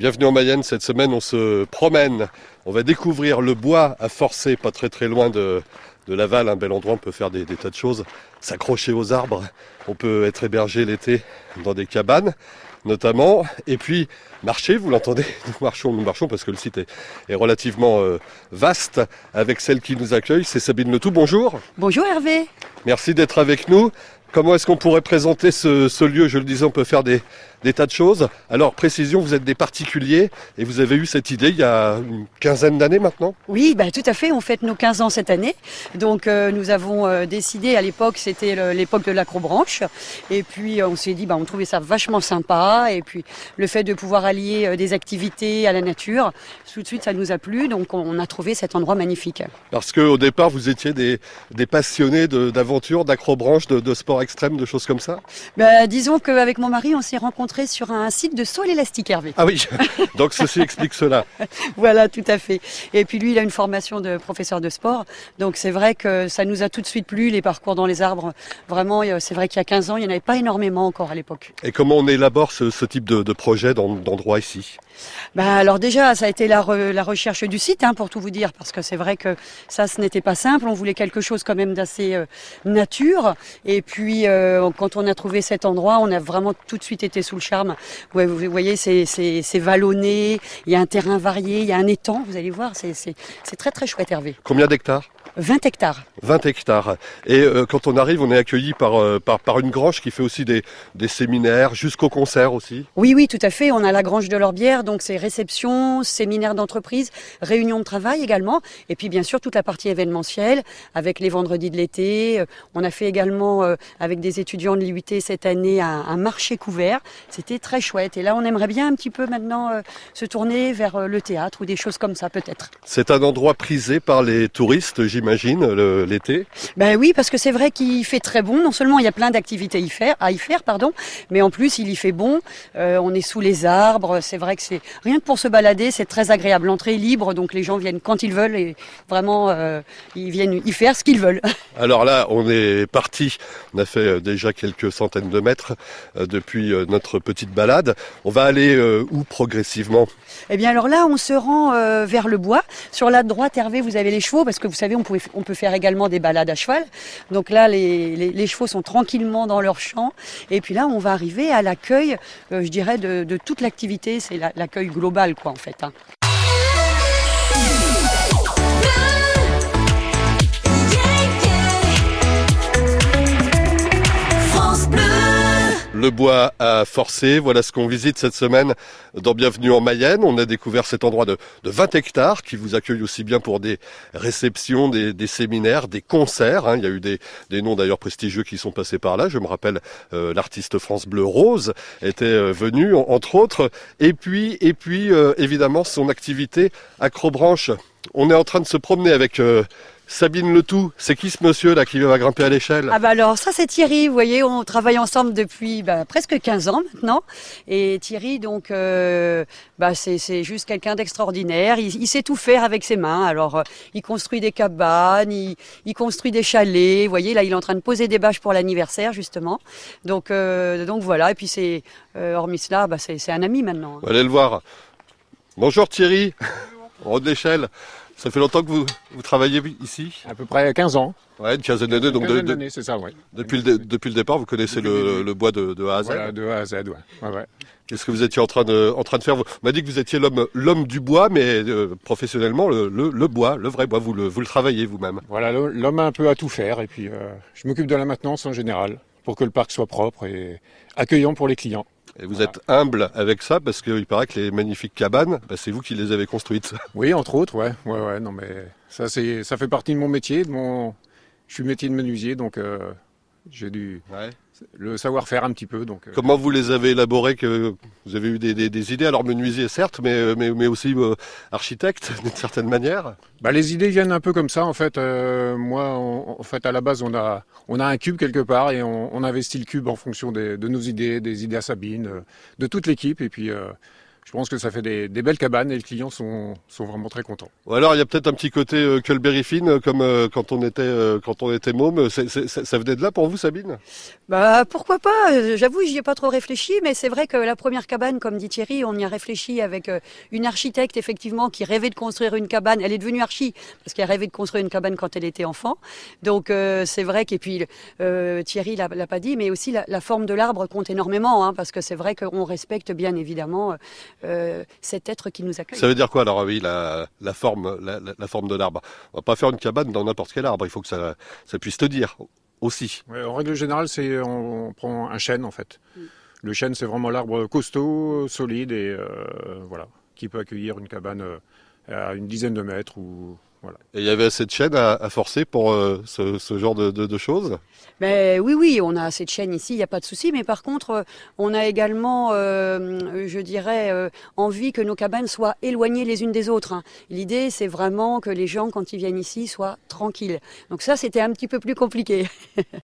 Bienvenue en Mayenne, cette semaine on se promène, on va découvrir le bois à forcer, pas très très loin de, de Laval, un bel endroit, on peut faire des, des tas de choses, s'accrocher aux arbres, on peut être hébergé l'été dans des cabanes notamment, et puis marcher, vous l'entendez, nous marchons, nous marchons parce que le site est, est relativement euh, vaste, avec celle qui nous accueille, c'est Sabine Letou, bonjour. Bonjour Hervé. Merci d'être avec nous. Comment est-ce qu'on pourrait présenter ce, ce, lieu? Je le disais, on peut faire des, des, tas de choses. Alors, précision, vous êtes des particuliers et vous avez eu cette idée il y a une quinzaine d'années maintenant? Oui, bah, tout à fait. On fête nos 15 ans cette année. Donc, euh, nous avons euh, décidé, à l'époque, c'était l'époque de l'acrobranche. Et puis, euh, on s'est dit, bah, on trouvait ça vachement sympa. Et puis, le fait de pouvoir allier euh, des activités à la nature, tout de suite, ça nous a plu. Donc, on a trouvé cet endroit magnifique. Parce qu'au départ, vous étiez des, des passionnés d'aventure, d'acrobranche, de, de sport extrême, de choses comme ça bah, Disons qu'avec mon mari, on s'est rencontrés sur un site de saut élastique, Hervé. Ah oui, donc ceci explique cela. Voilà, tout à fait. Et puis lui, il a une formation de professeur de sport. Donc c'est vrai que ça nous a tout de suite plu, les parcours dans les arbres. Vraiment, c'est vrai qu'il y a 15 ans, il n'y en avait pas énormément encore à l'époque. Et comment on élabore ce, ce type de, de projet, d'endroit ici? Bah alors déjà, ça a été la, re, la recherche du site, hein, pour tout vous dire, parce que c'est vrai que ça, ce n'était pas simple. On voulait quelque chose quand même d'assez euh, nature. Et puis, euh, quand on a trouvé cet endroit, on a vraiment tout de suite été sous le charme. Vous voyez, c'est vallonné, il y a un terrain varié, il y a un étang, vous allez voir, c'est très très chouette, Hervé. Combien d'hectares? 20 hectares. 20 hectares. Et euh, quand on arrive, on est accueilli par, euh, par, par, une grange qui fait aussi des, des séminaires, jusqu'au concert aussi. Oui, oui, tout à fait. On a la grange de l'Orbière, donc c'est réception, séminaire d'entreprise, réunion de travail également. Et puis bien sûr, toute la partie événementielle avec les vendredis de l'été. On a fait également euh, avec des étudiants de l'IUT cette année un, un marché couvert. C'était très chouette. Et là, on aimerait bien un petit peu maintenant euh, se tourner vers euh, le théâtre ou des choses comme ça peut-être. C'est un endroit prisé par les touristes, j'imagine j'imagine, l'été Ben oui, parce que c'est vrai qu'il fait très bon. Non seulement il y a plein d'activités à y faire, pardon, mais en plus il y fait bon. Euh, on est sous les arbres. C'est vrai que c'est rien que pour se balader, c'est très agréable. L'entrée est libre, donc les gens viennent quand ils veulent et vraiment euh, ils viennent y faire ce qu'ils veulent. Alors là, on est parti. On a fait euh, déjà quelques centaines de mètres depuis notre petite balade. On va aller où progressivement? Eh bien alors là, on se rend vers le bois. Sur la droite, Hervé, vous avez les chevaux parce que vous savez, on, on peut faire également des balades à cheval. Donc là, les, chevaux sont tranquillement dans leur champ. Et puis là, on va arriver à l'accueil, euh, je dirais, de, de toute l'activité. C'est l'accueil global, quoi, en fait. Hein. Le bois à forcer. Voilà ce qu'on visite cette semaine dans Bienvenue en Mayenne. On a découvert cet endroit de, de 20 hectares qui vous accueille aussi bien pour des réceptions, des, séminaires, des concerts. Hein. Il y a eu des, noms d'ailleurs prestigieux qui sont passés par là. Je me rappelle euh, l'artiste France Bleu Rose était euh, venu entre autres. Et puis, euh, évidemment son activité acrobranche. On est en train de se promener avec Sabine Letou, c'est qui ce monsieur là qui va grimper à l'échelle? Ah bah alors ça c'est Thierry, vous voyez, on travaille ensemble depuis bah, presque 15 ans maintenant. Et Thierry donc euh, bah, c'est juste quelqu'un d'extraordinaire, il, il, sait tout faire avec ses mains. Alors euh, il construit des cabanes, il, il, construit des chalets, vous voyez là il est en train de poser des bâches pour l'anniversaire justement. Donc, euh, donc voilà, et puis c'est euh, hormis cela, bah, c'est un ami maintenant. Allez le voir. Bonjour Thierry, en haut de l'échelle. Ça fait longtemps que vous, vous travaillez ici À peu près 15 ans. Ouais, une quinzaine d'années. Donc de, de, c'est ça, ouais. Depuis, le, depuis le départ, vous connaissez le, le, bois de, de, A à Z. Voilà, de A à Z, ouais. ouais, ouais. Qu'est-ce que vous étiez en train de, en train de faire? Vous m'avez dit que vous étiez l'homme, l'homme du bois, mais euh, professionnellement, le, le, le, bois, le vrai bois, vous le, vous le travaillez vous-même. Voilà, l'homme a un peu à tout faire, et puis euh, je m'occupe de la maintenance en général, pour que le parc soit propre et accueillant pour les clients. Et vous voilà. êtes humble avec ça parce qu'il paraît que les magnifiques cabanes, bah, c'est vous qui les avez construites. Oui, entre autres, ouais, ouais, ouais. Non, mais ça, c'est, ça fait partie de mon métier. De mon, je suis métier de menuisier, donc euh, j'ai dû ouais. Le savoir-faire un petit peu. Donc. Euh... Comment vous les avez élaborés Que vous avez eu des, des, des idées? Alors menuisier, certes, mais mais, mais aussi euh, architecte d'une certaine manière. Bah, les idées viennent un peu comme ça. En fait, euh, moi, on, en fait, à la base, on a on a un cube quelque part et on, on investit le cube en fonction des, de nos idées, des idées à Sabine, de toute l'équipe, et puis je pense que ça fait des, belles cabanes et les clients sont, sont vraiment très contents. Ou alors il y a peut-être un petit côté euh, Culberry Fine comme euh, quand on était euh, quand on était môme. ça venait de là pour vous, Sabine? Bah pourquoi pas? J'avoue, j'y ai pas trop réfléchi, mais c'est vrai que la première cabane, comme dit Thierry, on y a réfléchi avec une architecte effectivement qui rêvait de construire une cabane. Elle est devenue archi parce qu'elle rêvait de construire une cabane quand elle était enfant. Donc c'est vrai qu'et puis Thierry l'a, l'a pas dit, mais aussi la, forme de l'arbre compte énormément, hein, parce que c'est vrai qu'on respecte bien évidemment euh, cet être qui nous accueille. Ça veut dire quoi alors oui la, forme la, forme de l'arbre? On va pas faire une cabane dans n'importe quel arbre. Il faut que ça, ça puisse te dire aussi. en règle générale, c'est on, prend un chêne en fait. Mm. Le chêne, c'est vraiment l'arbre costaud, solide et euh, voilà, qui peut accueillir une cabane euh, à une dizaine de mètres ou et il y avait assez de chaînes à, forcer pour euh, ce, genre de, choses? Ben, Oui, oui, on a assez de chaînes ici, il n'y a pas de souci. Mais par contre, euh, on a également, euh, je dirais, envie que nos cabanes soient éloignées les unes des autres. Hein. L'idée, c'est vraiment que les gens, quand ils viennent ici, soient tranquilles. Donc ça, c'était un petit peu plus compliqué.